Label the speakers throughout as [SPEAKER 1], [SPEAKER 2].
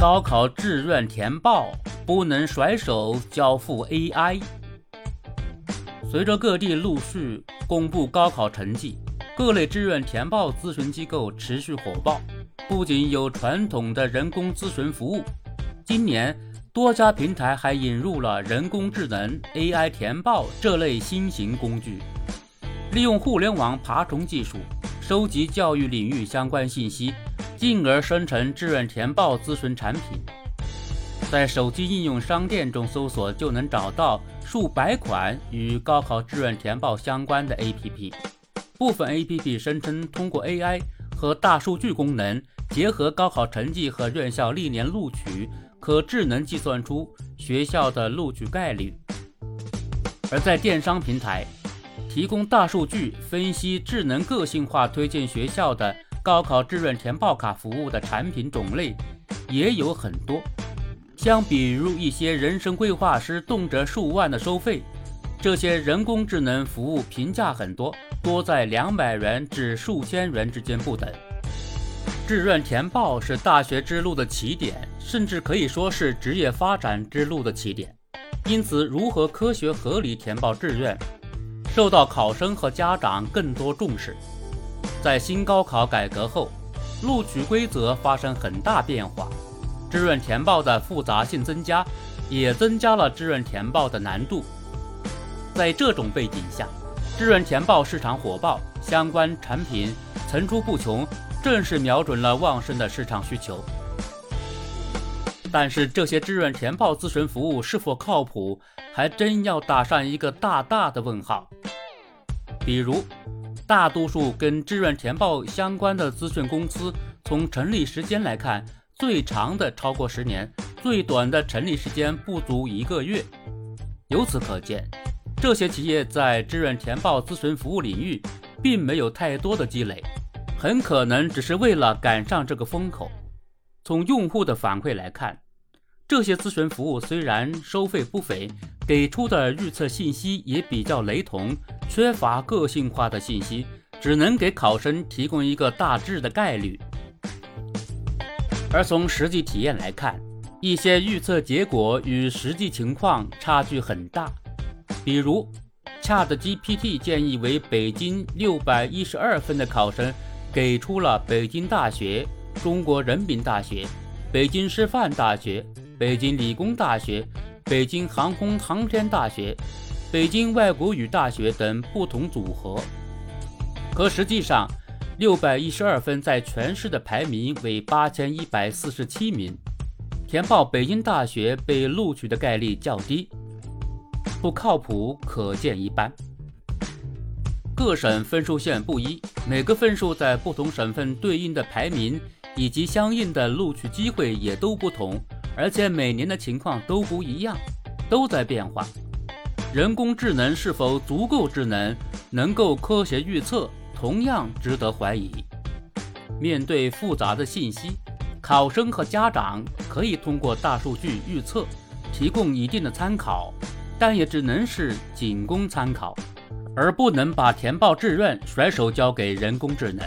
[SPEAKER 1] 高考志愿填报不能甩手交付 AI。随着各地陆续公布高考成绩，各类志愿填报咨询机构持续火爆。不仅有传统的人工咨询服务，今年多家平台还引入了人工智能 AI 填报这类新型工具，利用互联网爬虫技术收集教育领域相关信息，进而生成志愿填报咨询产品。在手机应用商店中搜索，就能找到数百款与高考志愿填报相关的 APP。部分 APP 声称通过 AI 和大数据功能。结合高考成绩和院校历年录取，可智能计算出学校的录取概率。而在电商平台提供大数据分析、智能个性化推荐学校的高考志愿填报卡服务的产品种类也有很多。相比如一些人生规划师动辄数万的收费，这些人工智能服务平价很多，多在两百元至数千元之间不等。志愿填报是大学之路的起点，甚至可以说是职业发展之路的起点。因此，如何科学合理填报志愿，受到考生和家长更多重视。在新高考改革后，录取规则发生很大变化，志愿填报的复杂性增加，也增加了志愿填报的难度。在这种背景下，志愿填报市场火爆，相关产品层出不穷。正是瞄准了旺盛的市场需求，但是这些志愿填报咨询服务是否靠谱，还真要打上一个大大的问号。比如，大多数跟志愿填报相关的咨询公司，从成立时间来看，最长的超过十年，最短的成立时间不足一个月。由此可见，这些企业在志愿填报咨询服务领域，并没有太多的积累。很可能只是为了赶上这个风口。从用户的反馈来看，这些咨询服务虽然收费不菲，给出的预测信息也比较雷同，缺乏个性化的信息，只能给考生提供一个大致的概率。而从实际体验来看，一些预测结果与实际情况差距很大。比如，ChatGPT 建议为北京六百一十二分的考生。给出了北京大学、中国人民大学、北京师范大学、北京理工大学、北京航空航天大学、北京外国语大学等不同组合。可实际上，六百一十二分在全市的排名为八千一百四十七名，填报北京大学被录取的概率较低，不靠谱可见一斑。各省分数线不一，每个分数在不同省份对应的排名以及相应的录取机会也都不同，而且每年的情况都不一样，都在变化。人工智能是否足够智能，能够科学预测，同样值得怀疑。面对复杂的信息，考生和家长可以通过大数据预测提供一定的参考，但也只能是仅供参考。而不能把填报志愿甩手交给人工智能。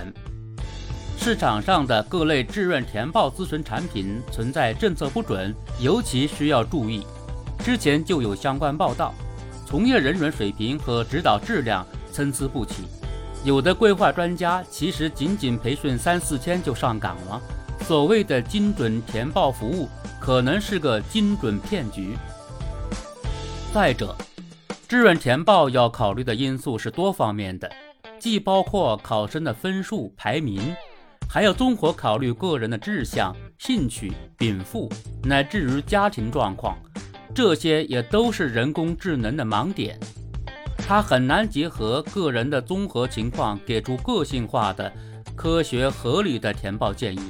[SPEAKER 1] 市场上的各类志愿填报咨询产品存在政策不准，尤其需要注意。之前就有相关报道，从业人员水平和指导质量参差不齐，有的规划专家其实仅仅培训三四天就上岗了。所谓的精准填报服务，可能是个精准骗局。再者，志愿填报要考虑的因素是多方面的，既包括考生的分数排名，还要综合考虑个人的志向、兴趣、禀赋，乃至于家庭状况，这些也都是人工智能的盲点。它很难结合个人的综合情况，给出个性化的、科学合理的填报建议。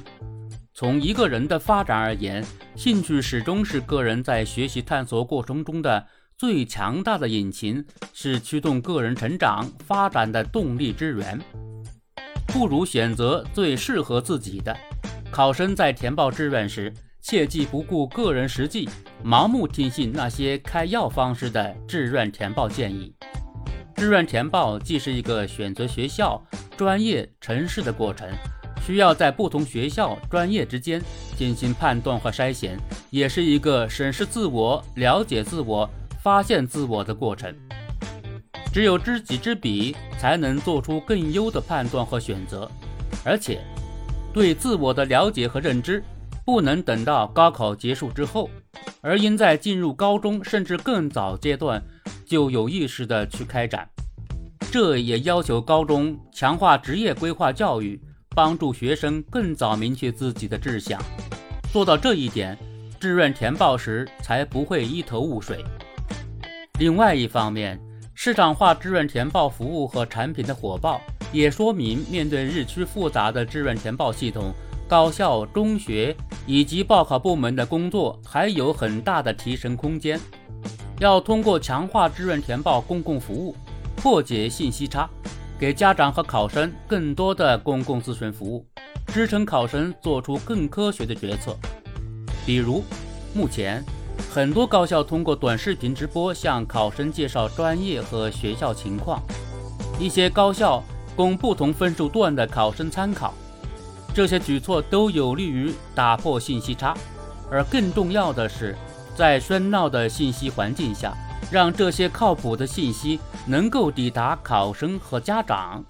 [SPEAKER 1] 从一个人的发展而言，兴趣始终是个人在学习探索过程中的。最强大的引擎是驱动个人成长发展的动力之源，不如选择最适合自己的。考生在填报志愿时，切忌不顾个人实际，盲目听信那些开药方式的志愿填报建议。志愿填报既是一个选择学校、专业、城市的过程，需要在不同学校、专业之间进行判断和筛选，也是一个审视自我、了解自我、发现自我的过程。只有知己知彼，才能做出更优的判断和选择。而且，对自我的了解和认知，不能等到高考结束之后，而应在进入高中甚至更早阶段就有意识地去开展。这也要求高中强化职业规划教育，帮助学生更早明确自己的志向。做到这一点，志愿填报时才不会一头雾水。另外一方面，市场化志愿填报服务和产品的火爆，也说明面对日趋复杂的志愿填报系统，高校、中学以及报考部门的工作还有很大的提升空间。要通过强化志愿填报公共服务，破解信息差，给家长和考生更多的公共咨询服务，支撑考生做出更科学的决策。比如，目前。很多高校通过短视频直播向考生介绍专业和学校情况，一些高校供不同分数段的考生参考。这些举措都有利于打破信息差，而更重要的是，在喧闹的信息环境下，让这些靠谱的信息能够抵达考生和家长。